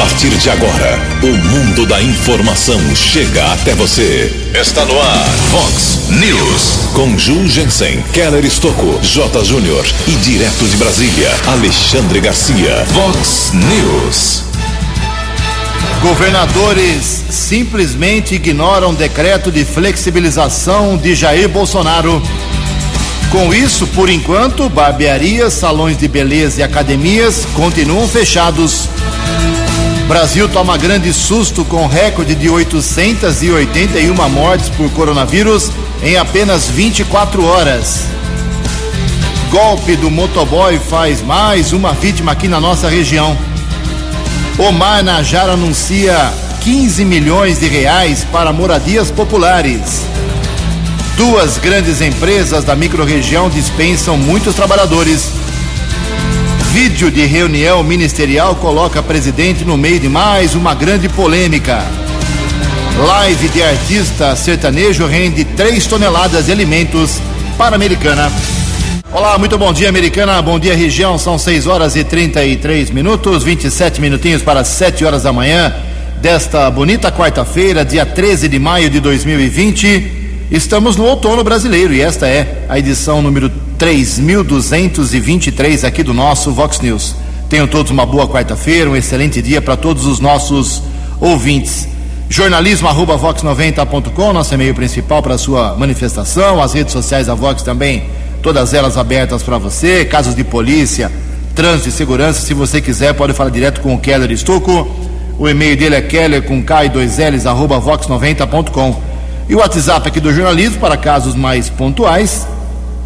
partir de agora, o mundo da informação chega até você. Está no ar, Fox News. Com Ju Jensen, Keller Estocco, J. Júnior e direto de Brasília, Alexandre Garcia. Fox News. Governadores simplesmente ignoram decreto de flexibilização de Jair Bolsonaro. Com isso, por enquanto, barbearias, salões de beleza e academias continuam fechados. Brasil toma grande susto com recorde de 881 mortes por coronavírus em apenas 24 horas. Golpe do motoboy faz mais uma vítima aqui na nossa região. Omar Najar anuncia 15 milhões de reais para moradias populares. Duas grandes empresas da microrregião dispensam muitos trabalhadores. Vídeo de reunião ministerial coloca presidente no meio de mais uma grande polêmica. Live de artista sertanejo rende 3 toneladas de alimentos para a Americana. Olá, muito bom dia, Americana. Bom dia, região. São 6 horas e 33 minutos, 27 minutinhos para 7 horas da manhã desta bonita quarta-feira, dia 13 de maio de 2020. Estamos no outono brasileiro e esta é a edição número 3223 aqui do nosso Vox News. Tenham todos uma boa quarta-feira, um excelente dia para todos os nossos ouvintes. Jornalismo arroba vox90.com, nosso e-mail principal para sua manifestação, as redes sociais da Vox também todas elas abertas para você. Casos de polícia, trânsito e segurança, se você quiser, pode falar direto com o Keller Estocco. O e-mail dele é keller com K e dois L's, arroba vox90.com. E o WhatsApp aqui do jornalismo para casos mais pontuais.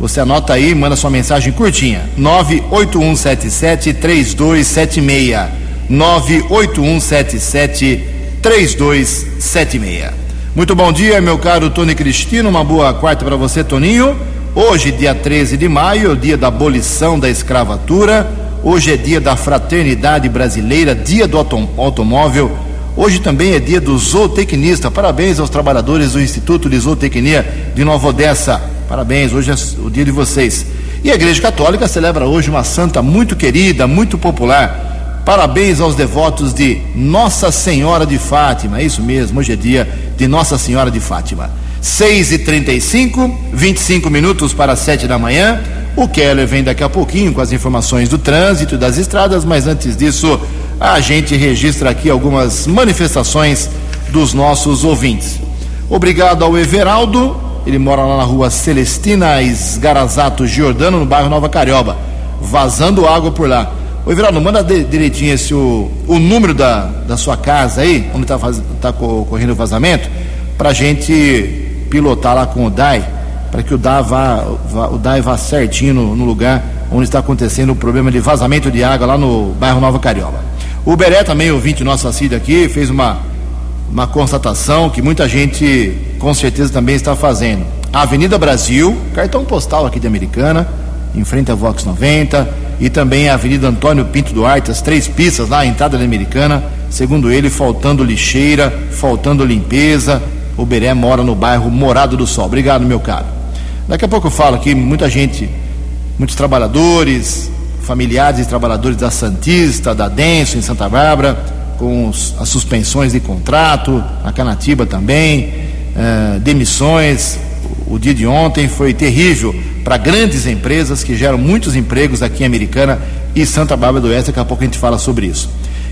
Você anota aí, manda sua mensagem curtinha. 981773276. 981773276. Muito bom dia, meu caro Tony Cristino. Uma boa quarta para você, Toninho. Hoje, dia 13 de maio, dia da abolição da escravatura. Hoje é dia da fraternidade brasileira, dia do automóvel. Hoje também é dia do zootecnista. Parabéns aos trabalhadores do Instituto de Zootecnia de Nova Odessa. Parabéns, hoje é o dia de vocês. E a Igreja Católica celebra hoje uma santa muito querida, muito popular. Parabéns aos devotos de Nossa Senhora de Fátima. É isso mesmo, hoje é dia de Nossa Senhora de Fátima. 6 e 35 25 minutos para 7 da manhã. O Keller vem daqui a pouquinho com as informações do trânsito e das estradas, mas antes disso, a gente registra aqui algumas manifestações dos nossos ouvintes. Obrigado ao Everaldo, ele mora lá na rua Celestina Esgarazato Giordano, no bairro Nova Carioba, vazando água por lá. Ô Everaldo, manda direitinho esse, o, o número da, da sua casa aí, onde está tá ocorrendo o vazamento, para a gente pilotar lá com o DAI, para que o DAI vá, vá, o DAI vá certinho no, no, lugar onde está acontecendo o problema de vazamento de água lá no bairro Nova Carioba. O Beré também, ouvinte nosso assíduo aqui, fez uma, uma constatação que muita gente com certeza também está fazendo. A Avenida Brasil, cartão postal aqui de Americana, em frente à Vox 90, e também a Avenida Antônio Pinto Duarte, as três pistas lá, a entrada da Americana, segundo ele, faltando lixeira, faltando limpeza, o Beré mora no bairro Morado do Sol. Obrigado, meu caro. Daqui a pouco eu falo aqui, muita gente, muitos trabalhadores, familiares e trabalhadores da Santista, da Denso, em Santa Bárbara, com as suspensões de contrato, a Canatiba também, eh, demissões. O, o dia de ontem foi terrível para grandes empresas que geram muitos empregos aqui em Americana e Santa Bárbara do Oeste. Daqui a pouco a gente fala sobre isso.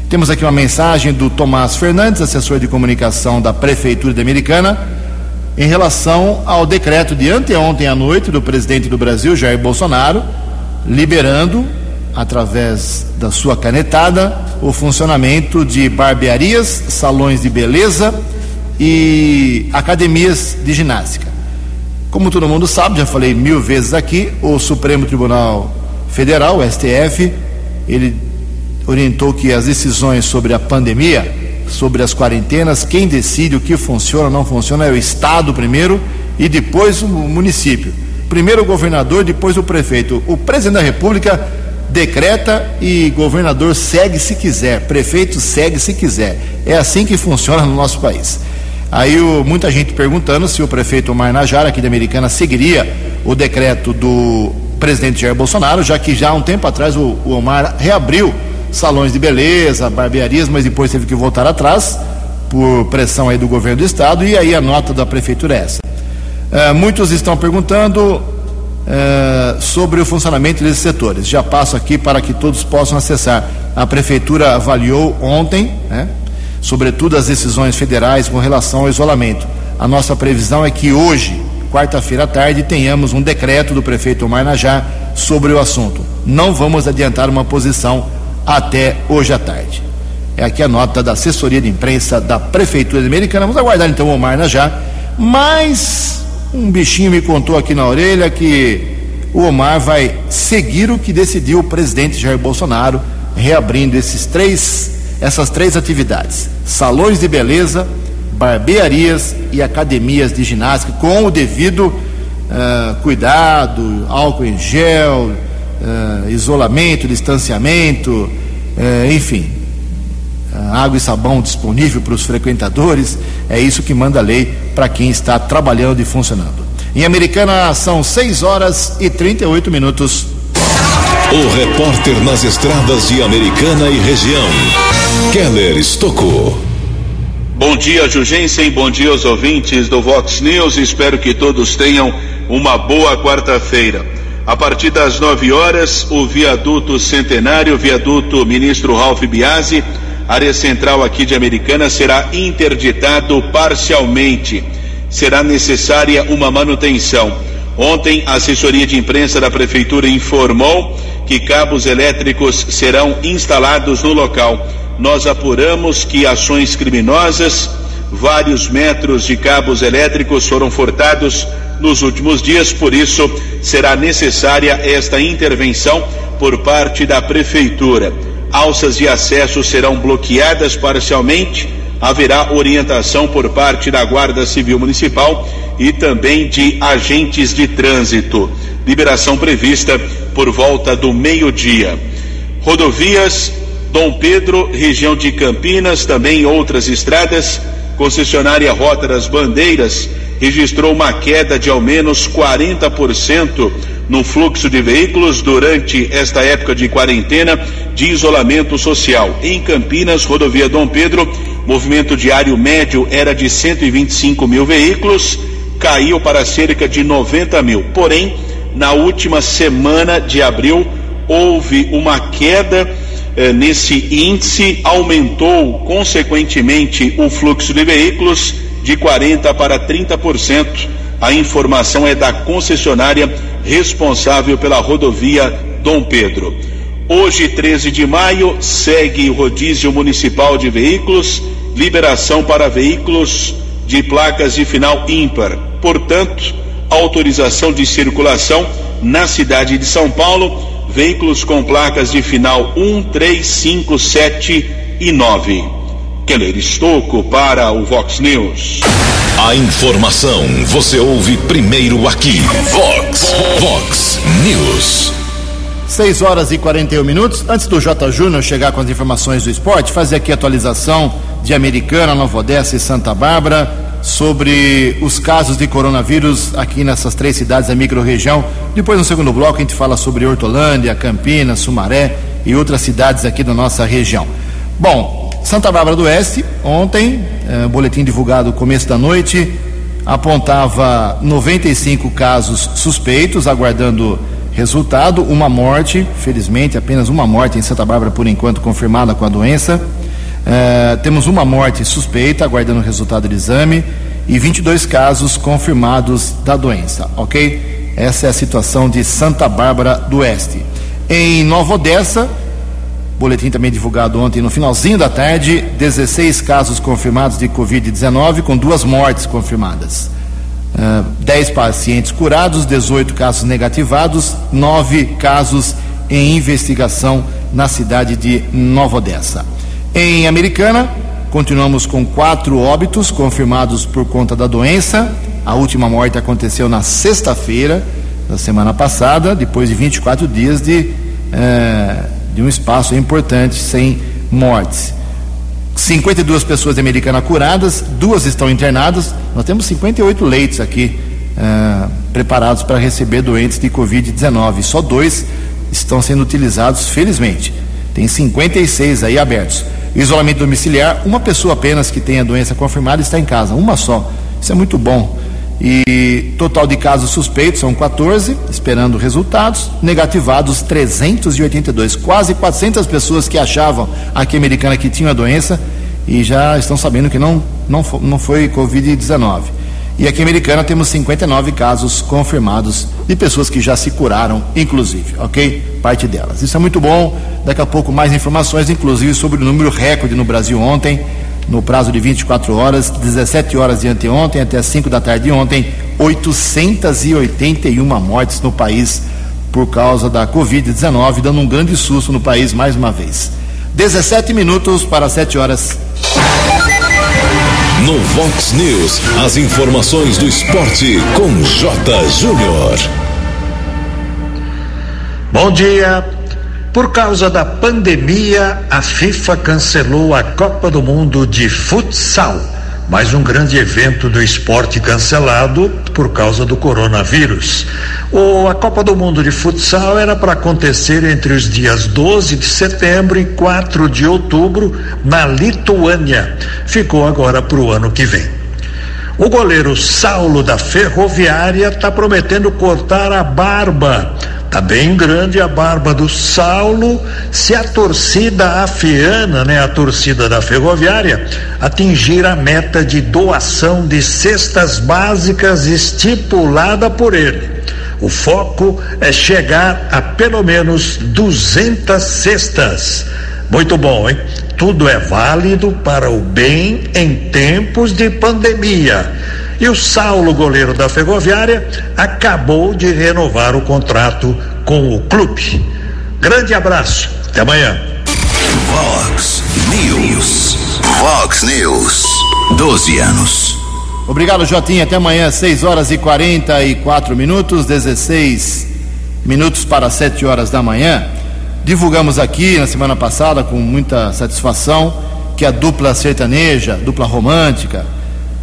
Temos aqui uma mensagem do Tomás Fernandes, assessor de comunicação da Prefeitura de Americana, em relação ao decreto de anteontem à noite do presidente do Brasil, Jair Bolsonaro, liberando, através da sua canetada, o funcionamento de barbearias, salões de beleza e academias de ginástica. Como todo mundo sabe, já falei mil vezes aqui, o Supremo Tribunal Federal, o STF, ele orientou que as decisões sobre a pandemia, sobre as quarentenas, quem decide o que funciona ou não funciona é o Estado primeiro e depois o município. Primeiro o governador, depois o prefeito. O presidente da República decreta e governador segue se quiser, prefeito segue se quiser. É assim que funciona no nosso país. Aí o, muita gente perguntando se o prefeito Omar Najara, aqui da Americana, seguiria o decreto do presidente Jair Bolsonaro, já que já há um tempo atrás o, o Omar reabriu salões de beleza, barbearias, mas depois teve que voltar atrás por pressão aí do governo do estado e aí a nota da prefeitura é essa. Uh, muitos estão perguntando uh, sobre o funcionamento desses setores. Já passo aqui para que todos possam acessar. A prefeitura avaliou ontem, né, sobretudo as decisões federais com relação ao isolamento. A nossa previsão é que hoje, quarta-feira à tarde, tenhamos um decreto do prefeito Omar Najá sobre o assunto. Não vamos adiantar uma posição até hoje à tarde. É aqui a nota da assessoria de imprensa da Prefeitura Americana. Vamos aguardar então o Omar Najá. Mas um bichinho me contou aqui na orelha que o Omar vai seguir o que decidiu o presidente Jair Bolsonaro, reabrindo esses três, essas três atividades: salões de beleza, barbearias e academias de ginástica, com o devido uh, cuidado, álcool em gel, uh, isolamento, distanciamento, uh, enfim, água e sabão disponível para os frequentadores. É isso que manda a lei para quem está trabalhando e funcionando. Em Americana são 6 horas e 38 minutos. O repórter nas estradas de Americana e região, Keller Estocou. Bom dia, Jugensen. Bom dia aos ouvintes do Vox News. Espero que todos tenham uma boa quarta-feira. A partir das 9 horas, o viaduto centenário, viaduto ministro Ralph Biasi, área central aqui de Americana, será interditado parcialmente. Será necessária uma manutenção. Ontem, a assessoria de imprensa da prefeitura informou que cabos elétricos serão instalados no local nós apuramos que ações criminosas, vários metros de cabos elétricos foram furtados nos últimos dias, por isso será necessária esta intervenção por parte da prefeitura. Alças de acesso serão bloqueadas parcialmente, haverá orientação por parte da Guarda Civil Municipal e também de agentes de trânsito. Liberação prevista por volta do meio-dia. Rodovias Dom Pedro, região de Campinas, também outras estradas, concessionária Rota das Bandeiras registrou uma queda de ao menos 40% no fluxo de veículos durante esta época de quarentena de isolamento social. Em Campinas, rodovia Dom Pedro, movimento diário médio era de 125 mil veículos, caiu para cerca de 90 mil. Porém, na última semana de abril, houve uma queda eh, nesse índice, aumentou consequentemente o fluxo de veículos de 40% para 30%. A informação é da concessionária responsável pela rodovia Dom Pedro. Hoje, 13 de maio, segue o rodízio municipal de veículos, liberação para veículos de placas de final ímpar. Portanto, autorização de circulação na cidade de São Paulo veículos com placas de final 1, 3, 5, 7 e 9. Keller Estocco para o Vox News. A informação você ouve primeiro aqui. Vox, Vox News. 6 horas e 41 minutos. Antes do J. Júnior chegar com as informações do esporte, fazer aqui a atualização de Americana, Nova Odessa e Santa Bárbara sobre os casos de coronavírus aqui nessas três cidades da microrregião. Depois, no segundo bloco, a gente fala sobre Hortolândia, Campinas, Sumaré e outras cidades aqui da nossa região. Bom, Santa Bárbara do Oeste, ontem, eh, boletim divulgado começo da noite, apontava 95 casos suspeitos, aguardando resultado, uma morte, felizmente apenas uma morte em Santa Bárbara por enquanto confirmada com a doença. Uh, temos uma morte suspeita, aguardando o resultado do exame, e 22 casos confirmados da doença, ok? Essa é a situação de Santa Bárbara do Oeste. Em Nova Odessa, boletim também divulgado ontem no finalzinho da tarde, 16 casos confirmados de Covid-19, com duas mortes confirmadas. Uh, 10 pacientes curados, 18 casos negativados, 9 casos em investigação na cidade de Nova Odessa. Em Americana, continuamos com quatro óbitos confirmados por conta da doença. A última morte aconteceu na sexta-feira da semana passada, depois de 24 dias de, eh, de um espaço importante sem mortes. 52 pessoas de Americana curadas, duas estão internadas. Nós temos 58 leitos aqui eh, preparados para receber doentes de Covid-19. Só dois estão sendo utilizados, felizmente. Tem 56 aí abertos. Isolamento domiciliar, uma pessoa apenas que tem a doença confirmada está em casa, uma só. Isso é muito bom. E total de casos suspeitos são 14, esperando resultados. Negativados 382. Quase 400 pessoas que achavam aqui americana que tinham a doença e já estão sabendo que não, não, não foi Covid-19. E aqui Americana temos 59 casos confirmados de pessoas que já se curaram, inclusive, ok? Parte delas. Isso é muito bom. Daqui a pouco mais informações, inclusive sobre o número recorde no Brasil ontem, no prazo de 24 horas, 17 horas de anteontem até 5 da tarde de ontem, 881 mortes no país por causa da Covid-19, dando um grande susto no país mais uma vez. 17 minutos para 7 horas. No Vox News, as informações do esporte com J. Júnior. Bom dia. Por causa da pandemia, a FIFA cancelou a Copa do Mundo de Futsal mais um grande evento do esporte cancelado por causa do coronavírus. O, a Copa do Mundo de Futsal era para acontecer entre os dias 12 de setembro e 4 de outubro na Lituânia. Ficou agora para o ano que vem. O goleiro Saulo da Ferroviária está prometendo cortar a barba Tá bem grande a barba do Saulo. Se a torcida afiana, né, a torcida da Ferroviária, atingir a meta de doação de cestas básicas estipulada por ele. O foco é chegar a pelo menos 200 cestas. Muito bom, hein? Tudo é válido para o bem em tempos de pandemia. E o Saulo, goleiro da Ferroviária, acabou de renovar o contrato com o clube. Grande abraço, até amanhã. Vox News. Vox News. 12 anos. Obrigado, Jotinha. Até amanhã, 6 horas e 44 minutos, 16 minutos para 7 horas da manhã. Divulgamos aqui na semana passada, com muita satisfação, que a dupla sertaneja, dupla romântica,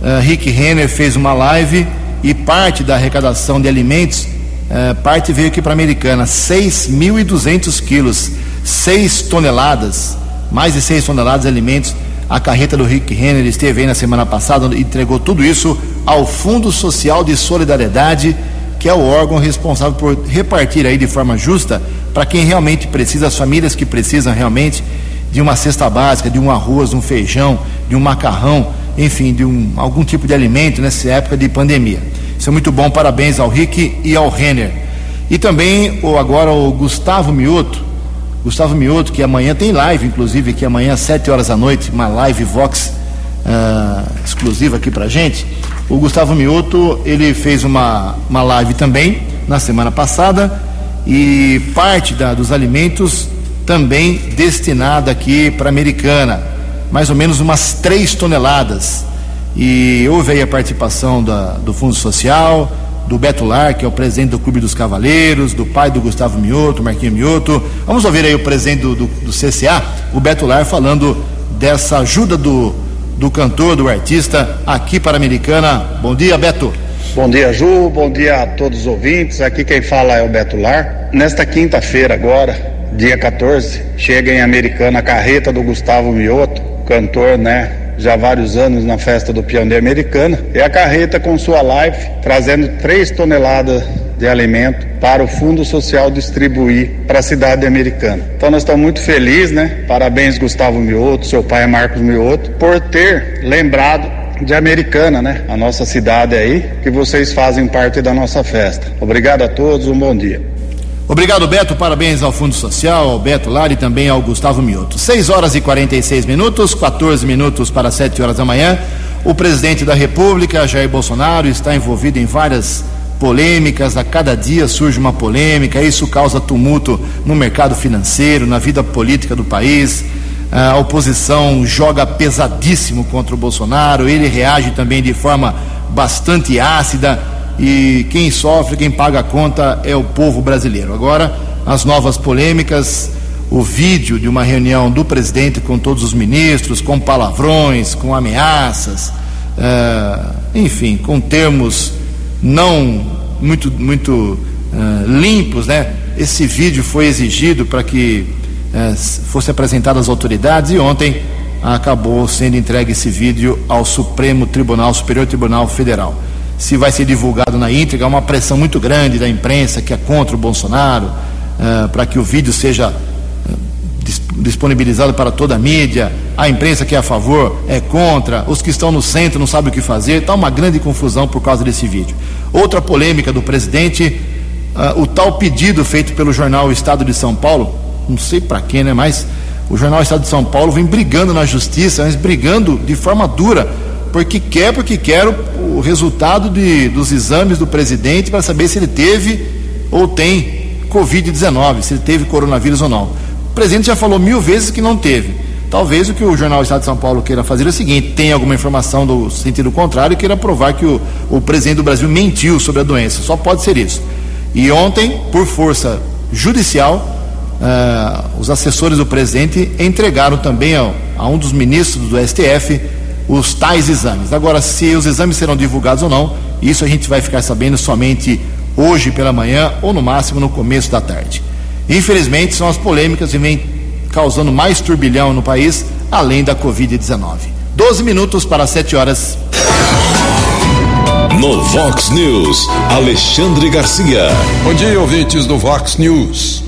uh, Rick Renner fez uma live e parte da arrecadação de alimentos, uh, parte veio aqui para a Americana, 6.200 quilos, 6 toneladas, mais de 6 toneladas de alimentos. A carreta do Rick Renner esteve aí na semana passada e entregou tudo isso ao Fundo Social de Solidariedade, que é o órgão responsável por repartir aí de forma justa para quem realmente precisa, as famílias que precisam realmente de uma cesta básica, de um arroz, de um feijão, de um macarrão, enfim, de um, algum tipo de alimento nessa época de pandemia. Isso é muito bom, parabéns ao Rick e ao Renner. E também o, agora o Gustavo Mioto, Gustavo Mioto, que amanhã tem live, inclusive, que amanhã às 7 horas da noite, uma live Vox uh, exclusiva aqui pra gente. O Gustavo Mioto, ele fez uma, uma live também na semana passada e parte da, dos alimentos também destinada aqui para a Americana mais ou menos umas 3 toneladas. E houve aí a participação da, do Fundo Social, do Beto Lar, que é o presidente do Clube dos Cavaleiros, do pai do Gustavo Mioto, Marquinhos Mioto. Vamos ouvir aí o presidente do, do, do CCA, o Beto Lar, falando dessa ajuda do, do cantor, do artista aqui para a Americana. Bom dia, Beto. Bom dia, Ju. Bom dia a todos os ouvintes. Aqui quem fala é o Beto Lar. Nesta quinta-feira, agora, dia 14, chega em Americana a carreta do Gustavo Mioto cantor, né? Já há vários anos na festa do de Americana. E a carreta com sua live, trazendo 3 toneladas de alimento para o Fundo Social distribuir para a cidade americana. Então nós estamos muito felizes, né? Parabéns Gustavo Mioto, seu pai Marcos Mioto, por ter lembrado de Americana, né? A nossa cidade aí, que vocês fazem parte da nossa festa. Obrigado a todos, um bom dia. Obrigado, Beto. Parabéns ao Fundo Social, ao Beto Lar e também ao Gustavo Mioto. 6 horas e 46 minutos, 14 minutos para 7 horas da manhã. O presidente da República, Jair Bolsonaro, está envolvido em várias polêmicas. A cada dia surge uma polêmica. Isso causa tumulto no mercado financeiro, na vida política do país. A oposição joga pesadíssimo contra o Bolsonaro. Ele reage também de forma bastante ácida e quem sofre, quem paga a conta é o povo brasileiro. Agora, as novas polêmicas, o vídeo de uma reunião do presidente com todos os ministros, com palavrões, com ameaças, uh, enfim, com termos não muito, muito uh, limpos, né? Esse vídeo foi exigido para que eh, fosse apresentado às autoridades e ontem acabou sendo entregue esse vídeo ao Supremo Tribunal, Superior Tribunal Federal. Se vai ser divulgado na íntegra, há uma pressão muito grande da imprensa que é contra o Bolsonaro, uh, para que o vídeo seja disponibilizado para toda a mídia, a imprensa que é a favor é contra, os que estão no centro não sabem o que fazer, está uma grande confusão por causa desse vídeo. Outra polêmica do presidente, uh, o tal pedido feito pelo jornal Estado de São Paulo, não sei para quem, né, mas o jornal Estado de São Paulo vem brigando na justiça, mas brigando de forma dura, porque quer, porque quer o, o resultado de, dos exames do presidente para saber se ele teve ou tem Covid-19, se ele teve coronavírus ou não. O presidente já falou mil vezes que não teve. Talvez o que o jornal Estado de São Paulo queira fazer é o seguinte: tem alguma informação do sentido contrário e queira provar que o, o presidente do Brasil mentiu sobre a doença. Só pode ser isso. E ontem, por força judicial, uh, os assessores do presidente entregaram também ao, a um dos ministros do STF os tais exames. Agora, se os exames serão divulgados ou não, isso a gente vai ficar sabendo somente hoje pela manhã ou no máximo no começo da tarde. Infelizmente, são as polêmicas que vêm causando mais turbilhão no país, além da Covid-19. 12 minutos para 7 horas. No Vox News, Alexandre Garcia. Bom dia, ouvintes do Vox News.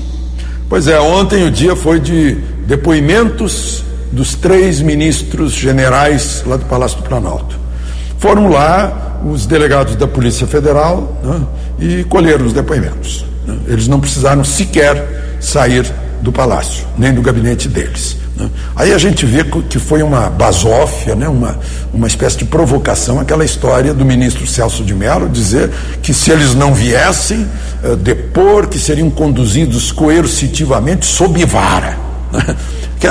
Pois é, ontem o dia foi de depoimentos dos três ministros generais lá do Palácio do Planalto. Foram lá os delegados da Polícia Federal né, e colheram os depoimentos. Né. Eles não precisaram sequer sair do palácio, nem do gabinete deles. Né? Aí a gente vê que foi uma basófia, né? uma, uma espécie de provocação, aquela história do ministro Celso de Mello dizer que se eles não viessem uh, depor, que seriam conduzidos coercitivamente sob vara. Que,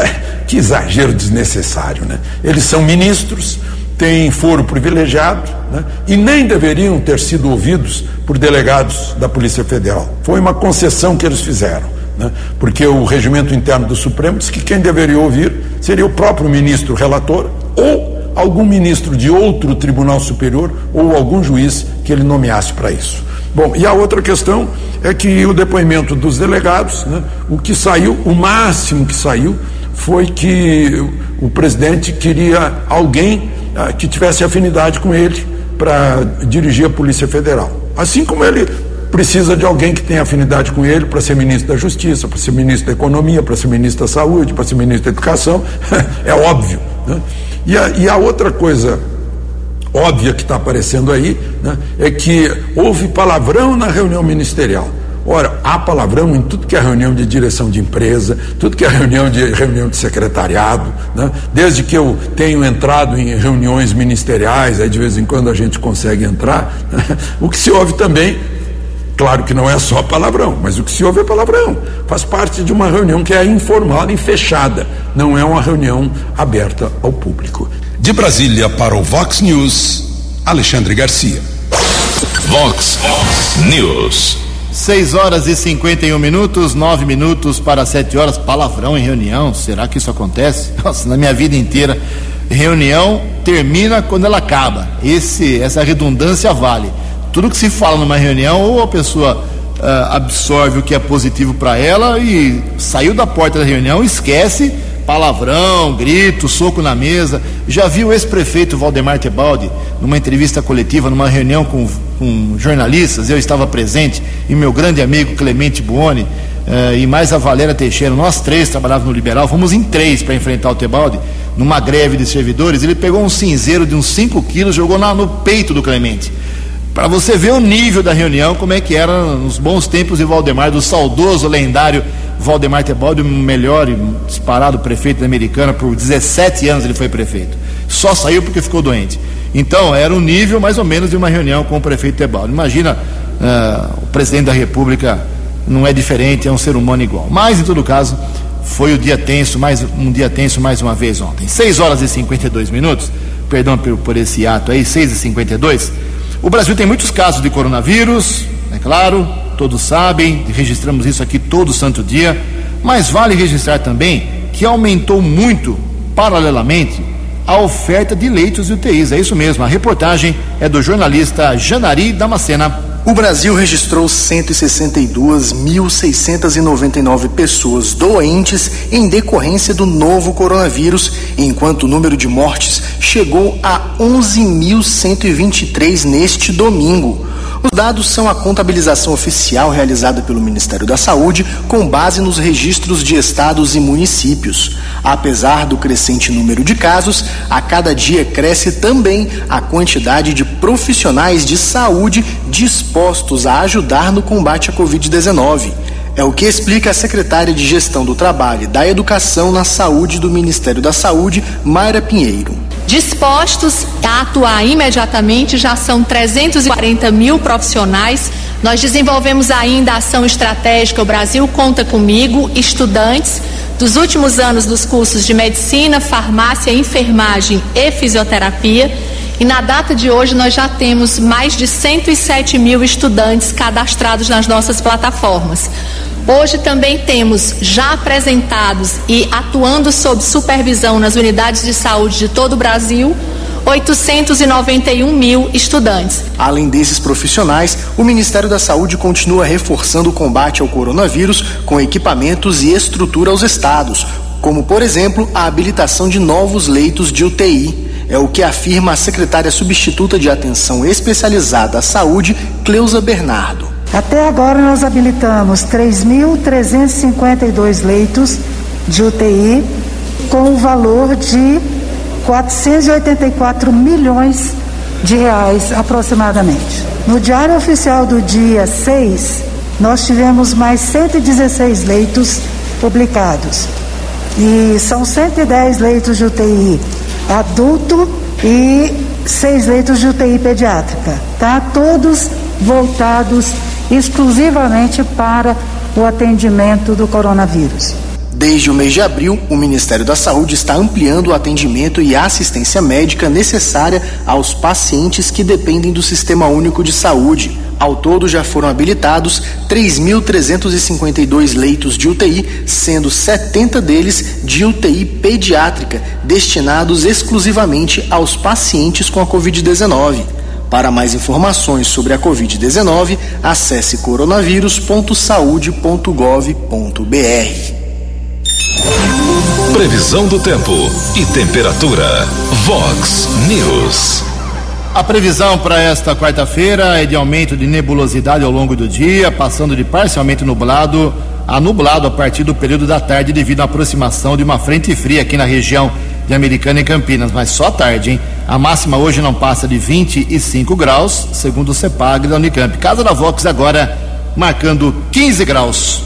que, exagero desnecessário. Né? Eles são ministros, têm foro privilegiado né? e nem deveriam ter sido ouvidos por delegados da Polícia Federal. Foi uma concessão que eles fizeram né? porque o regimento interno do Supremo diz que quem deveria ouvir seria o próprio ministro relator ou algum ministro de outro tribunal superior ou algum juiz que ele nomeasse para isso. Bom, e a outra questão é que o depoimento dos delegados, né, o que saiu, o máximo que saiu, foi que o presidente queria alguém ah, que tivesse afinidade com ele para dirigir a Polícia Federal. Assim como ele precisa de alguém que tenha afinidade com ele para ser ministro da Justiça, para ser ministro da Economia, para ser ministro da Saúde, para ser ministro da Educação, é óbvio. Né? E, a, e a outra coisa óbvia que está aparecendo aí né, é que houve palavrão na reunião ministerial. Ora, há palavrão em tudo que é reunião de direção de empresa, tudo que é reunião de reunião de secretariado, né? desde que eu tenho entrado em reuniões ministeriais, aí de vez em quando a gente consegue entrar, né? o que se ouve também Claro que não é só palavrão, mas o que se ouve é palavrão. Faz parte de uma reunião que é informal e fechada, não é uma reunião aberta ao público. De Brasília para o Vox News, Alexandre Garcia. Vox News. 6 horas e 51 minutos, 9 minutos para 7 horas. Palavrão em reunião, será que isso acontece? Nossa, na minha vida inteira, reunião termina quando ela acaba. Esse, essa redundância vale tudo que se fala numa reunião, ou a pessoa uh, absorve o que é positivo para ela e saiu da porta da reunião, esquece palavrão, grito, soco na mesa. Já vi o ex-prefeito Valdemar Tebaldi numa entrevista coletiva, numa reunião com, com, jornalistas, eu estava presente, e meu grande amigo Clemente Buoni, uh, e mais a Valéria Teixeira, nós três trabalhávamos no Liberal, fomos em três para enfrentar o Tebaldi, numa greve de servidores, ele pegou um cinzeiro de uns 5 quilos, jogou na, no peito do Clemente. Para você ver o nível da reunião, como é que era nos bons tempos de Valdemar, do saudoso, lendário Valdemar Tebaldi, o melhor e disparado prefeito da Americana, por 17 anos ele foi prefeito. Só saiu porque ficou doente. Então, era o um nível mais ou menos de uma reunião com o prefeito Tebaldi. Imagina, uh, o presidente da República não é diferente, é um ser humano igual. Mas, em todo caso, foi o dia tenso, mais um dia tenso mais uma vez ontem. 6 horas e 52 minutos, perdão por, por esse ato aí, 6 e 52 o Brasil tem muitos casos de coronavírus, é claro, todos sabem, registramos isso aqui todo santo dia, mas vale registrar também que aumentou muito, paralelamente, a oferta de leitos de UTIs. É isso mesmo, a reportagem é do jornalista Janari Damascena. O Brasil registrou 162.699 pessoas doentes em decorrência do novo coronavírus, enquanto o número de mortes chegou a 11.123 neste domingo. Os dados são a contabilização oficial realizada pelo Ministério da Saúde com base nos registros de estados e municípios. Apesar do crescente número de casos, a cada dia cresce também a quantidade de profissionais de saúde dispostos a ajudar no combate à Covid-19. É o que explica a secretária de Gestão do Trabalho e da Educação na Saúde do Ministério da Saúde, Mayra Pinheiro. Dispostos a atuar imediatamente, já são 340 mil profissionais. Nós desenvolvemos ainda a ação estratégica O Brasil Conta Comigo, estudantes dos últimos anos dos cursos de medicina, farmácia, enfermagem e fisioterapia. E na data de hoje nós já temos mais de 107 mil estudantes cadastrados nas nossas plataformas. Hoje também temos já apresentados e atuando sob supervisão nas unidades de saúde de todo o Brasil 891 mil estudantes. Além desses profissionais, o Ministério da Saúde continua reforçando o combate ao coronavírus com equipamentos e estrutura aos estados, como, por exemplo, a habilitação de novos leitos de UTI. É o que afirma a secretária substituta de Atenção Especializada à Saúde, Cleusa Bernardo. Até agora nós habilitamos 3.352 leitos de UTI com o valor de 484 milhões de reais aproximadamente. No Diário Oficial do dia 6, nós tivemos mais 116 leitos publicados. E são 110 leitos de UTI adulto e seis leitos de UTI pediátrica, tá? Todos voltados exclusivamente para o atendimento do coronavírus. Desde o mês de abril, o Ministério da Saúde está ampliando o atendimento e assistência médica necessária aos pacientes que dependem do Sistema Único de Saúde. Ao todo, já foram habilitados 3.352 leitos de UTI, sendo 70 deles de UTI pediátrica, destinados exclusivamente aos pacientes com a Covid-19. Para mais informações sobre a Covid-19, acesse coronavírus.saude.gov.br. Previsão do tempo e temperatura. Vox News. A previsão para esta quarta-feira é de aumento de nebulosidade ao longo do dia, passando de parcialmente nublado a nublado a partir do período da tarde devido à aproximação de uma frente fria aqui na região de Americana e Campinas, mas só tarde, hein? A máxima hoje não passa de 25 graus, segundo o CEPAG da Unicamp. Casa da Vox agora marcando 15 graus.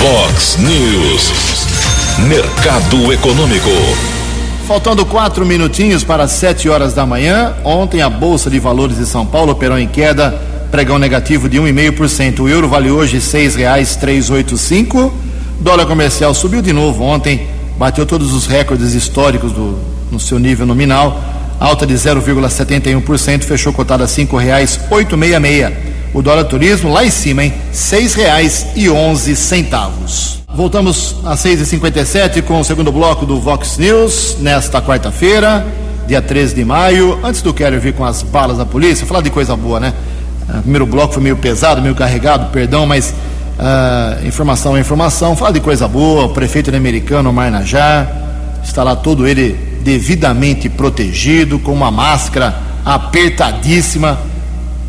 Vox News. Mercado Econômico. Faltando quatro minutinhos para as 7 horas da manhã, ontem a Bolsa de Valores de São Paulo operou em queda, pregão negativo de 1,5%. O euro vale hoje R$ 6,385. Dólar comercial subiu de novo ontem, bateu todos os recordes históricos do, no seu nível nominal, alta de 0,71%, fechou cotada a meia meia. O dólar turismo lá em cima, hein? Onze centavos. Voltamos às seis e cinquenta e sete com o segundo bloco do Vox News nesta quarta-feira, dia 13 de maio. Antes do Keller vir com as balas da polícia, falar de coisa boa, né? O primeiro bloco foi meio pesado, meio carregado, perdão, mas uh, informação é informação. Falar de coisa boa, o prefeito americano, Omar Najar, está lá todo ele devidamente protegido, com uma máscara apertadíssima.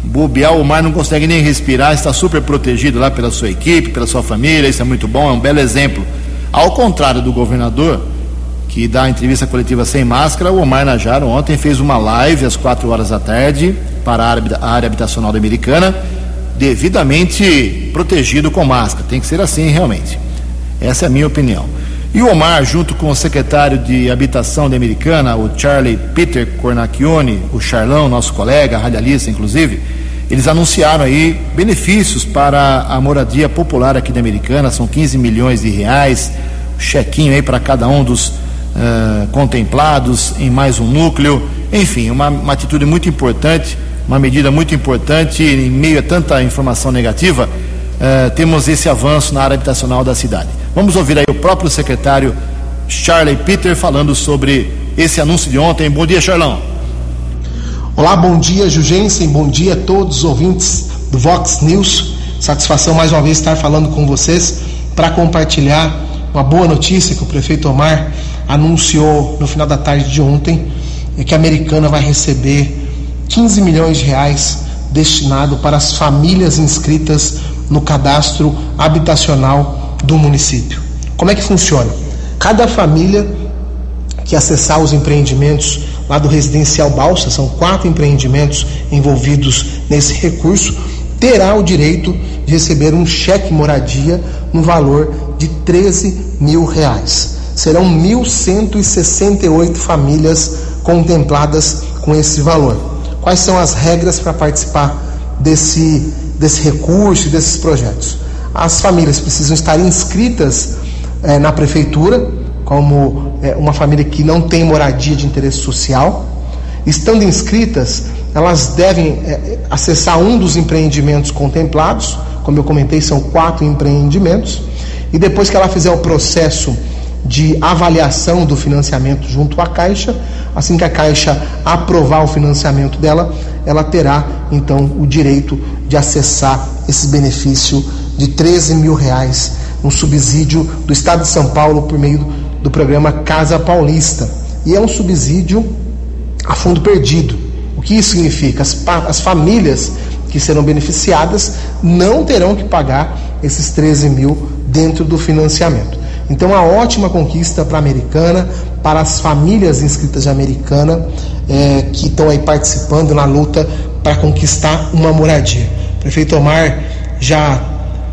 Bobear, o mar não consegue nem respirar, está super protegido lá pela sua equipe, pela sua família, isso é muito bom, é um belo exemplo. Ao contrário do governador, que dá a entrevista coletiva sem máscara, o Omar Najar ontem fez uma live às quatro horas da tarde para a área habitacional da Americana, devidamente protegido com máscara. Tem que ser assim realmente. Essa é a minha opinião. E o Omar, junto com o secretário de Habitação da Americana, o Charlie Peter Cornacchione, o Charlão, nosso colega, radialista inclusive, eles anunciaram aí benefícios para a moradia popular aqui da Americana, são 15 milhões de reais, chequinho aí para cada um dos uh, contemplados em mais um núcleo, enfim, uma, uma atitude muito importante, uma medida muito importante em meio a tanta informação negativa, uh, temos esse avanço na área habitacional da cidade. Vamos ouvir aí o próprio secretário Charlie Peter falando sobre esse anúncio de ontem. Bom dia, Charlão. Olá, bom dia, Jugensen, bom dia a todos os ouvintes do Vox News. Satisfação mais uma vez estar falando com vocês para compartilhar uma boa notícia que o prefeito Omar anunciou no final da tarde de ontem, é que a Americana vai receber 15 milhões de reais destinado para as famílias inscritas no cadastro habitacional do município. Como é que funciona? Cada família que acessar os empreendimentos lá do Residencial Balsa, são quatro empreendimentos envolvidos nesse recurso, terá o direito de receber um cheque moradia no valor de 13 mil reais. Serão 1.168 famílias contempladas com esse valor. Quais são as regras para participar desse, desse recurso e desses projetos? As famílias precisam estar inscritas eh, na prefeitura, como é, uma família que não tem moradia de interesse social. Estando inscritas, elas devem é, acessar um dos empreendimentos contemplados, como eu comentei, são quatro empreendimentos, e depois que ela fizer o processo de avaliação do financiamento junto à Caixa, assim que a Caixa aprovar o financiamento dela, ela terá então o direito de acessar esse benefício de 13 mil reais, um subsídio do Estado de São Paulo por meio do programa Casa Paulista. E é um subsídio a fundo perdido. O que isso significa? As, as famílias que serão beneficiadas não terão que pagar esses 13 mil dentro do financiamento. Então, uma ótima conquista para a Americana, para as famílias inscritas de Americana é, que estão aí participando na luta para conquistar uma moradia. O prefeito Omar já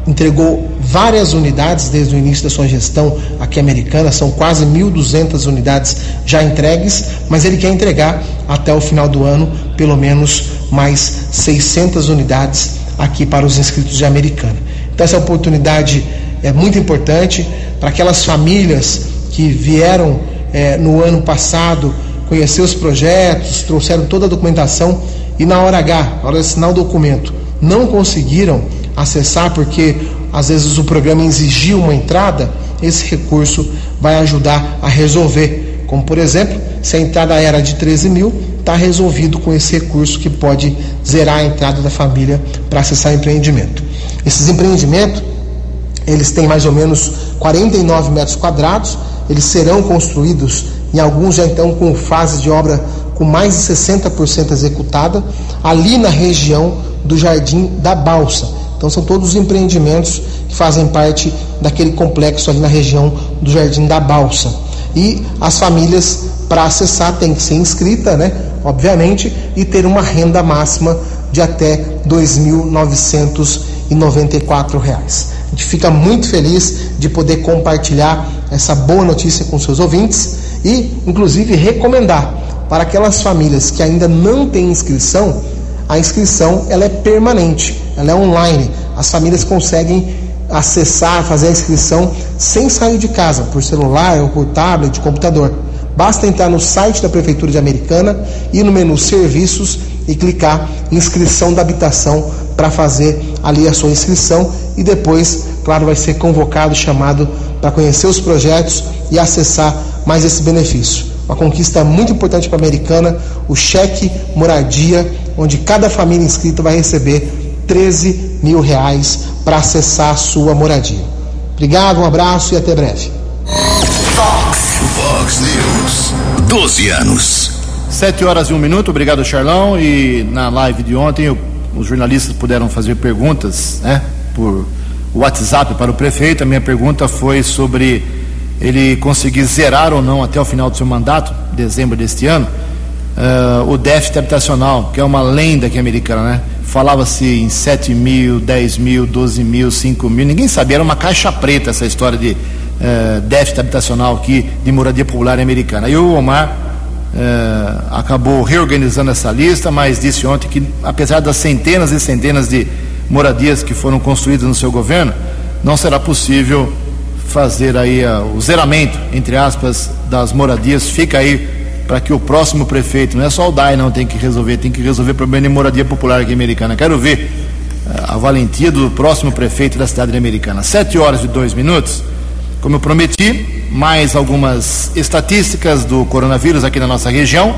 entregou várias unidades desde o início da sua gestão aqui americana, são quase 1.200 unidades já entregues, mas ele quer entregar até o final do ano pelo menos mais 600 unidades aqui para os inscritos de americana. Então essa oportunidade é muito importante para aquelas famílias que vieram é, no ano passado conhecer os projetos, trouxeram toda a documentação e na hora H, na hora de assinar o documento, não conseguiram acessar porque às vezes o programa exigiu uma entrada, esse recurso vai ajudar a resolver. Como por exemplo, se a entrada era de 13 mil, está resolvido com esse recurso que pode zerar a entrada da família para acessar o empreendimento. Esses empreendimentos, eles têm mais ou menos 49 metros quadrados, eles serão construídos em alguns já então com fase de obra com mais de 60% executada, ali na região do Jardim da Balsa. Então são todos os empreendimentos que fazem parte daquele complexo ali na região do Jardim da Balsa. E as famílias para acessar têm que ser inscrita, né, obviamente, e ter uma renda máxima de até R$ 2.994. A gente fica muito feliz de poder compartilhar essa boa notícia com seus ouvintes e, inclusive, recomendar para aquelas famílias que ainda não têm inscrição, a inscrição ela é permanente, ela é online. As famílias conseguem acessar, fazer a inscrição sem sair de casa, por celular ou por tablet, computador. Basta entrar no site da Prefeitura de Americana, ir no menu Serviços e clicar Inscrição da Habitação para fazer ali a sua inscrição e depois, claro, vai ser convocado, chamado para conhecer os projetos e acessar mais esse benefício. Uma conquista muito importante para a Americana, o cheque moradia, onde cada família inscrita vai receber 13 mil reais para acessar a sua moradia. Obrigado, um abraço e até breve. Fox, News, 12 anos. Sete horas e um minuto, obrigado Charlão. E na live de ontem os jornalistas puderam fazer perguntas né, por WhatsApp para o prefeito. A minha pergunta foi sobre ele conseguir zerar ou não até o final do seu mandato, dezembro deste ano, uh, o déficit habitacional, que é uma lenda aqui americana, né? Falava-se em 7 mil, 10 mil, 12 mil, 5 mil, ninguém sabia, era uma caixa preta essa história de uh, déficit habitacional aqui de moradia popular americana. E o Omar uh, acabou reorganizando essa lista, mas disse ontem que, apesar das centenas e centenas de moradias que foram construídas no seu governo, não será possível fazer aí uh, o zeramento, entre aspas, das moradias, fica aí para que o próximo prefeito, não é só o DAI não tem que resolver, tem que resolver o problema de moradia popular aqui americana. Quero ver a valentia do próximo prefeito da cidade americana. Sete horas e dois minutos. Como eu prometi, mais algumas estatísticas do coronavírus aqui na nossa região.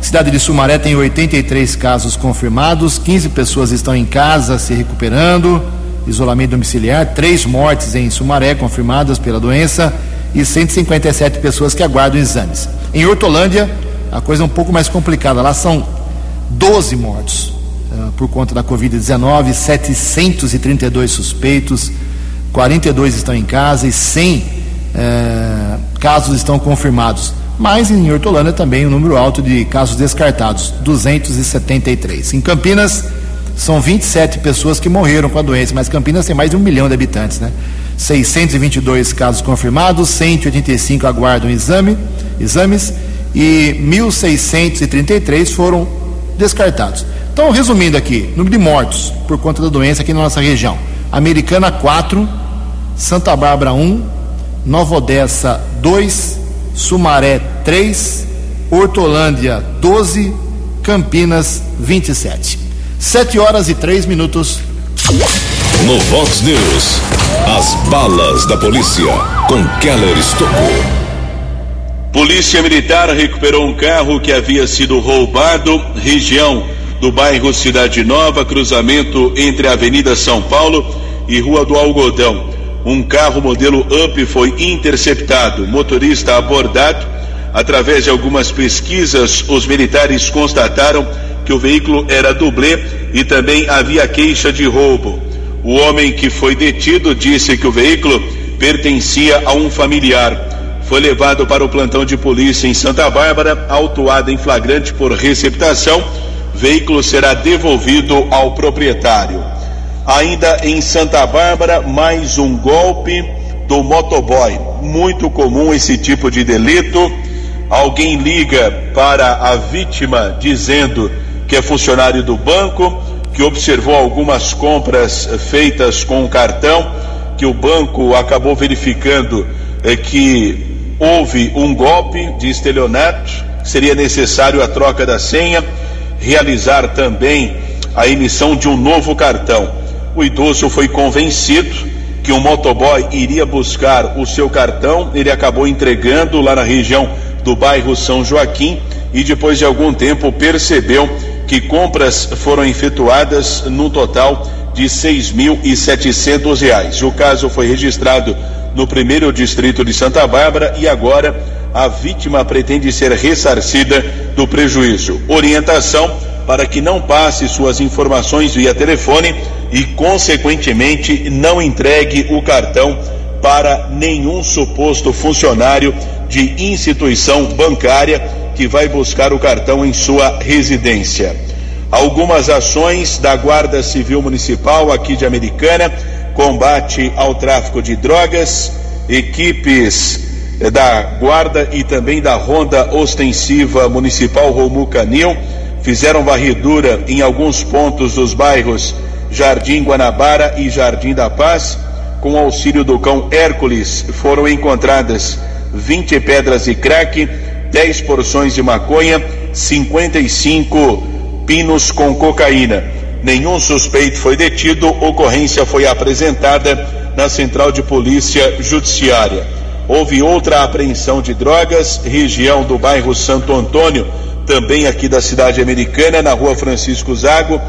Cidade de Sumaré tem 83 casos confirmados, 15 pessoas estão em casa se recuperando, isolamento domiciliar, três mortes em Sumaré confirmadas pela doença e 157 pessoas que aguardam exames. Em Hortolândia, a coisa é um pouco mais complicada. Lá são 12 mortos uh, por conta da Covid-19, 732 suspeitos, 42 estão em casa e 100 uh, eh, casos estão confirmados. Mas em Hortolândia também um número alto de casos descartados, 273. Em Campinas, são 27 pessoas que morreram com a doença, mas Campinas tem mais de um milhão de habitantes, né? 622 casos confirmados, 185 aguardam exame, exames e 1.633 foram descartados. Então, resumindo aqui, número de mortos por conta da doença aqui na nossa região: Americana 4, Santa Bárbara 1, Nova Odessa 2, Sumaré 3, Hortolândia 12, Campinas 27. 7 horas e 3 minutos. No Vox News, as balas da polícia com Keller Estocou. Polícia Militar recuperou um carro que havia sido roubado, região do bairro Cidade Nova, cruzamento entre a Avenida São Paulo e Rua do Algodão. Um carro modelo UP foi interceptado, motorista abordado. Através de algumas pesquisas, os militares constataram que o veículo era dublê e também havia queixa de roubo. O homem que foi detido disse que o veículo pertencia a um familiar foi levado para o plantão de polícia em Santa Bárbara, autuado em flagrante por receptação. Veículo será devolvido ao proprietário. Ainda em Santa Bárbara, mais um golpe do motoboy. Muito comum esse tipo de delito. Alguém liga para a vítima dizendo que é funcionário do banco, que observou algumas compras feitas com o cartão, que o banco acabou verificando é, que houve um golpe de estelionato, seria necessário a troca da senha, realizar também a emissão de um novo cartão. O idoso foi convencido que um motoboy iria buscar o seu cartão, ele acabou entregando lá na região do bairro São Joaquim e depois de algum tempo percebeu que compras foram efetuadas no total de setecentos reais. O caso foi registrado no primeiro distrito de Santa Bárbara e agora a vítima pretende ser ressarcida do prejuízo. Orientação para que não passe suas informações via telefone e, consequentemente, não entregue o cartão para nenhum suposto funcionário de instituição bancária que vai buscar o cartão em sua residência. Algumas ações da Guarda Civil Municipal aqui de Americana combate ao tráfico de drogas, equipes eh, da Guarda e também da Ronda Ostensiva Municipal Romu Canil fizeram varredura em alguns pontos dos bairros Jardim Guanabara e Jardim da Paz. Com auxílio do cão Hércules, foram encontradas 20 pedras de crack, 10 porções de maconha, 55 pinos com cocaína. Nenhum suspeito foi detido, ocorrência foi apresentada na Central de Polícia Judiciária. Houve outra apreensão de drogas, região do bairro Santo Antônio, também aqui da cidade americana, na rua Francisco Zago.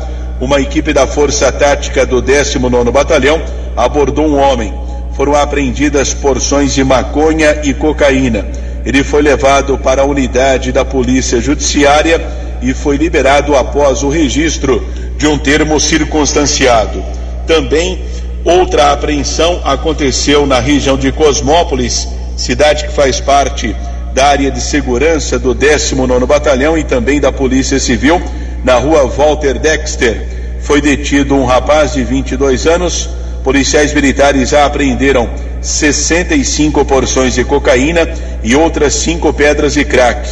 Uma equipe da Força Tática do 19 Batalhão abordou um homem. Foram apreendidas porções de maconha e cocaína. Ele foi levado para a unidade da Polícia Judiciária e foi liberado após o registro de um termo circunstanciado. Também outra apreensão aconteceu na região de Cosmópolis, cidade que faz parte da área de segurança do 19 Batalhão e também da Polícia Civil, na rua Walter Dexter. Foi detido um rapaz de 22 anos. Policiais militares já apreenderam 65 porções de cocaína e outras cinco pedras de crack.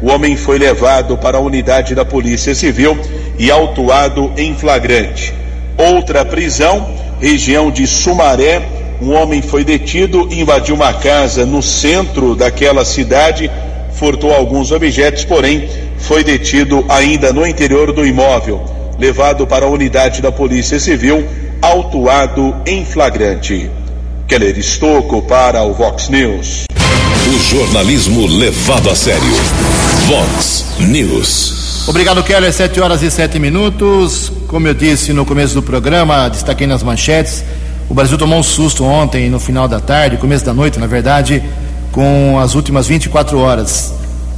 O homem foi levado para a unidade da Polícia Civil e autuado em flagrante. Outra prisão, região de Sumaré, um homem foi detido, invadiu uma casa no centro daquela cidade, furtou alguns objetos, porém foi detido ainda no interior do imóvel, levado para a unidade da Polícia Civil, autuado em flagrante. Keller Estocco para o Vox News. O Jornalismo levado a sério. Vox News. Obrigado, Keller. 7 horas e 7 minutos. Como eu disse no começo do programa, destaquei nas manchetes. O Brasil tomou um susto ontem, no final da tarde, começo da noite, na verdade, com as últimas 24 horas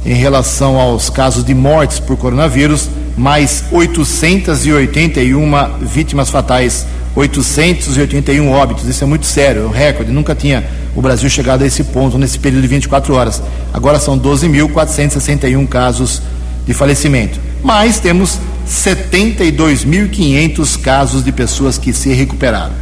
em relação aos casos de mortes por coronavírus, mais 881 vítimas fatais, 881 óbitos. Isso é muito sério, é um recorde. Nunca tinha o Brasil chegado a esse ponto nesse período de 24 horas. Agora são 12.461 casos de falecimento. Mas temos 72.500 casos de pessoas que se recuperaram.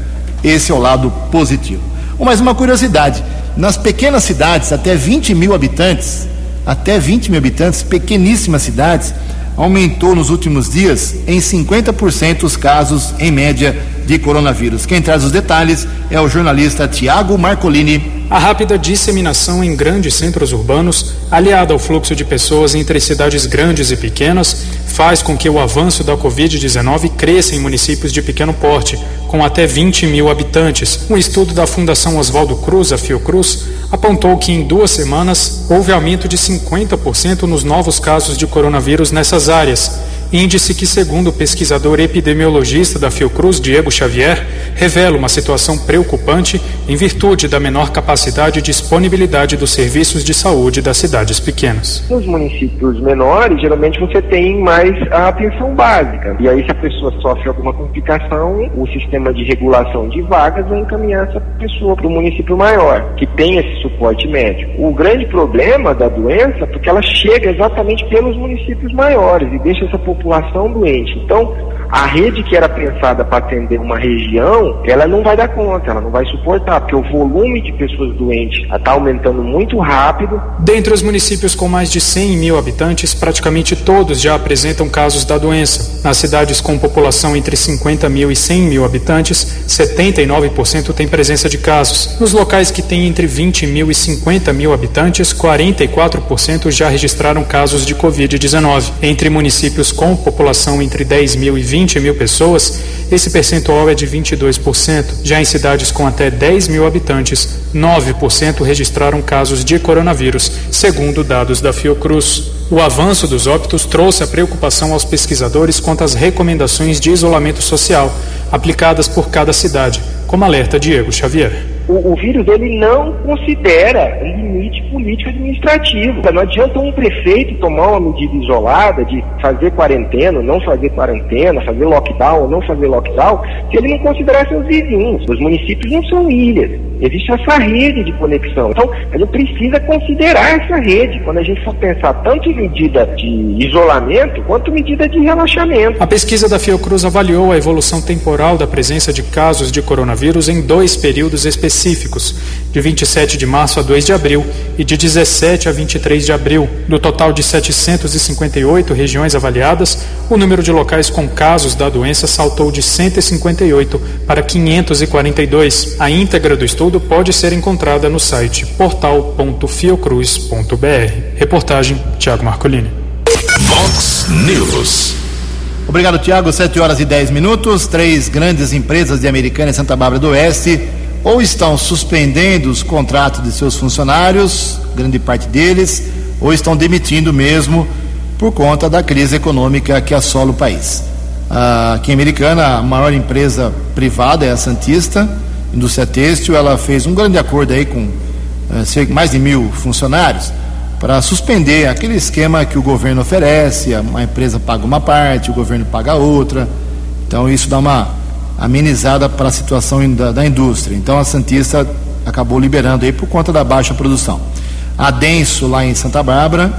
Esse é o lado positivo. Mais uma curiosidade: nas pequenas cidades, até 20 mil habitantes, até 20 mil habitantes, pequeníssimas cidades, aumentou nos últimos dias em 50% os casos, em média, de coronavírus. Quem traz os detalhes é o jornalista Tiago Marcolini. A rápida disseminação em grandes centros urbanos, aliada ao fluxo de pessoas entre cidades grandes e pequenas, faz com que o avanço da Covid-19 cresça em municípios de pequeno porte, com até 20 mil habitantes. Um estudo da Fundação Oswaldo Cruz, a Fiocruz, apontou que em duas semanas houve aumento de 50% nos novos casos de coronavírus nessas áreas índice que, segundo o pesquisador epidemiologista da Fiocruz, Diego Xavier, revela uma situação preocupante em virtude da menor capacidade e disponibilidade dos serviços de saúde das cidades pequenas. Nos municípios menores, geralmente você tem mais a atenção básica. E aí, se a pessoa sofre alguma complicação, o sistema de regulação de vagas vai encaminhar essa pessoa para o município maior, que tem esse suporte médico. O grande problema da doença é porque ela chega exatamente pelos municípios maiores e deixa essa população população doente. Então, a rede que era pensada para atender uma região, ela não vai dar conta, ela não vai suportar, porque o volume de pessoas doentes está aumentando muito rápido. Dentre os municípios com mais de 100 mil habitantes, praticamente todos já apresentam casos da doença. Nas cidades com população entre 50 mil e 100 mil habitantes, 79% tem presença de casos. Nos locais que têm entre 20 mil e 50 mil habitantes, 44% já registraram casos de Covid-19. Entre municípios com população entre 10 mil e 20 20 mil pessoas, esse percentual é de 22%. Já em cidades com até 10 mil habitantes, 9% registraram casos de coronavírus, segundo dados da Fiocruz. O avanço dos óbitos trouxe a preocupação aos pesquisadores quanto às recomendações de isolamento social aplicadas por cada cidade, como alerta Diego Xavier o, o vírus ele não considera limite político-administrativo. Não adianta um prefeito tomar uma medida isolada de fazer quarentena, não fazer quarentena, fazer lockdown ou não fazer lockdown, se ele não considerar seus vizinhos. Os municípios não são ilhas. Existe essa rede de conexão. Então, a gente precisa considerar essa rede quando a gente for pensar tanto em medida de isolamento quanto medida de relaxamento. A pesquisa da Fiocruz avaliou a evolução temporal da presença de casos de coronavírus em dois períodos específicos, de 27 de março a 2 de abril e de 17 a 23 de abril. Do total de 758 regiões avaliadas, o número de locais com casos da doença saltou de 158 para 542. A íntegra do estudo estudo pode ser encontrada no site portal.fiocruz.br. Reportagem Tiago Marcolini. Vox News. Obrigado, Tiago. 7 horas e 10 minutos. Três grandes empresas de Americana e Santa Bárbara do Oeste ou estão suspendendo os contratos de seus funcionários, grande parte deles, ou estão demitindo mesmo por conta da crise econômica que assola o país. Aqui em Americana, a maior empresa privada é a Santista, indústria têxtil, ela fez um grande acordo aí com é, mais de mil funcionários para suspender aquele esquema que o governo oferece, a, a empresa paga uma parte, o governo paga outra. Então isso dá uma amenizada para a situação da, da, indústria. Então a Santista acabou liberando aí por conta da baixa produção. A Denso lá em Santa Bárbara,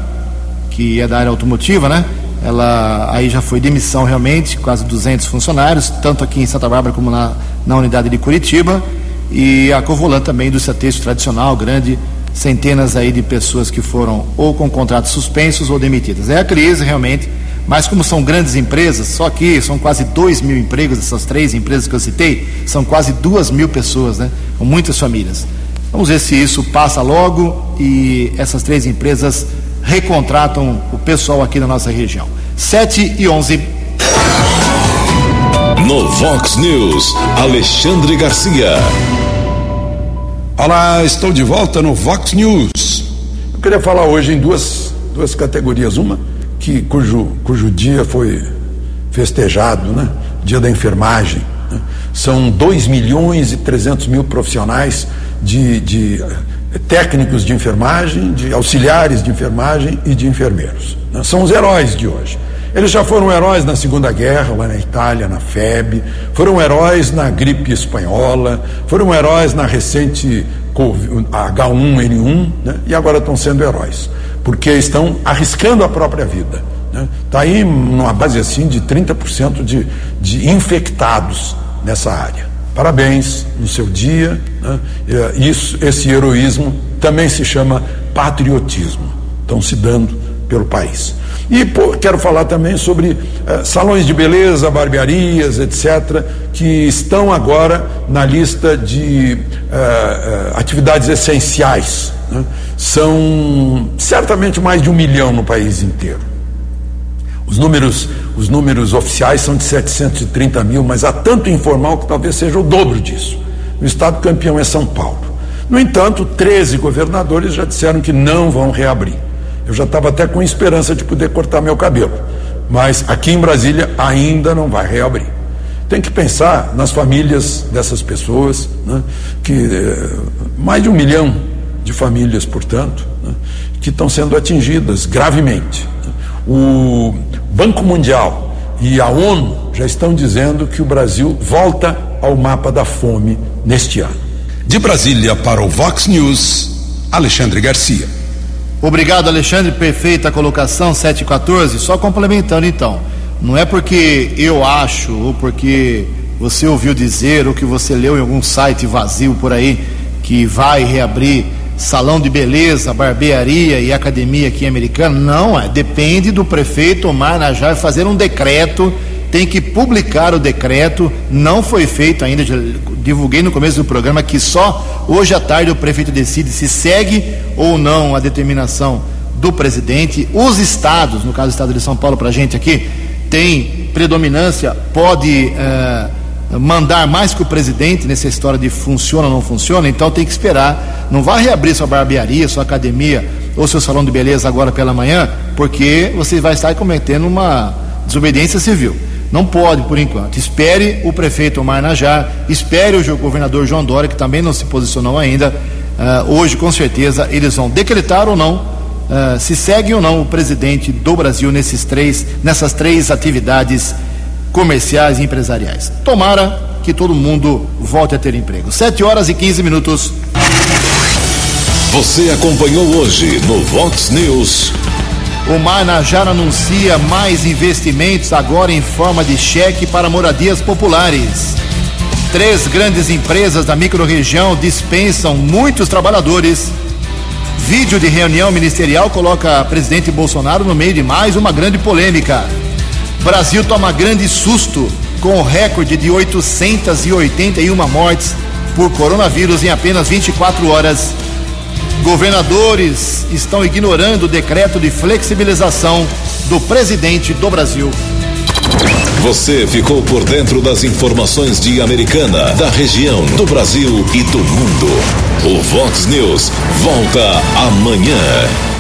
que é da área automotiva, né? Ela aí já foi demissão realmente, quase 200 funcionários, tanto aqui em Santa Bárbara como na, na unidade de Curitiba. E a Covolan também, do texto tradicional, grande, centenas aí de pessoas que foram ou com contratos suspensos ou demitidas. É a crise realmente, mas como são grandes empresas, só que são quase 2 mil empregos, essas três empresas que eu citei, são quase duas mil pessoas, né? Com muitas famílias. Vamos ver se isso passa logo e essas três empresas recontratam o pessoal aqui na nossa região. 7 e 11. No Vox News, Alexandre Garcia. Olá, estou de volta no Vox News. queria falar hoje em duas, duas categorias. Uma que, cujo, cujo dia foi festejado, né? dia da enfermagem. Né? São 2 milhões e 300 mil profissionais de, de técnicos de enfermagem, de auxiliares de enfermagem e de enfermeiros. Né? São os heróis de hoje. Eles já foram heróis na Segunda Guerra, lá na Itália, na FEB, foram heróis na gripe espanhola, foram heróis na recente H1N1, né? e agora estão sendo heróis, porque estão arriscando a própria vida. Está né? Tá aí numa base assim de 30% de, de infectados nessa área. Parabéns no seu dia. Né? Isso, esse heroísmo também se chama patriotismo. Estão se dando pelo país. E pô, quero falar também sobre uh, salões de beleza, barbearias, etc., que estão agora na lista de uh, uh, atividades essenciais. Né? São certamente mais de um milhão no país inteiro. Os números, os números oficiais são de 730 mil, mas há tanto informal que talvez seja o dobro disso. O estado campeão é São Paulo. No entanto, 13 governadores já disseram que não vão reabrir. Eu já estava até com esperança de poder cortar meu cabelo, mas aqui em Brasília ainda não vai reabrir. Tem que pensar nas famílias dessas pessoas, né, que eh, mais de um milhão de famílias, portanto, né, que estão sendo atingidas gravemente. O Banco Mundial e a ONU já estão dizendo que o Brasil volta ao mapa da fome neste ano. De Brasília para o Vox News, Alexandre Garcia. Obrigado, Alexandre. Perfeita colocação, 7 e 14. Só complementando então. Não é porque eu acho, ou porque você ouviu dizer, ou que você leu em algum site vazio por aí, que vai reabrir salão de beleza, barbearia e academia aqui Americana. Não, é. Depende do prefeito Omar fazer um decreto tem que publicar o decreto, não foi feito ainda, divulguei no começo do programa que só hoje à tarde o prefeito decide se segue ou não a determinação do presidente. Os estados, no caso do estado de São Paulo para a gente aqui, tem predominância, pode eh, mandar mais que o presidente nessa história de funciona ou não funciona, então tem que esperar. Não vai reabrir sua barbearia, sua academia ou seu salão de beleza agora pela manhã, porque você vai estar cometendo uma desobediência civil. Não pode, por enquanto. Espere o prefeito Omar Najar, espere o governador João Dória, que também não se posicionou ainda. Uh, hoje, com certeza, eles vão decretar ou não, uh, se segue ou não o presidente do Brasil nesses três, nessas três atividades comerciais e empresariais. Tomara que todo mundo volte a ter emprego. 7 horas e 15 minutos. Você acompanhou hoje no Vox News. O Marnajar anuncia mais investimentos agora em forma de cheque para moradias populares. Três grandes empresas da microrregião dispensam muitos trabalhadores. Vídeo de reunião ministerial coloca presidente Bolsonaro no meio de mais uma grande polêmica. Brasil toma grande susto com o recorde de 881 mortes por coronavírus em apenas 24 horas. Governadores estão ignorando o decreto de flexibilização do presidente do Brasil. Você ficou por dentro das informações de Americana, da região, do Brasil e do mundo. O Vox News volta amanhã.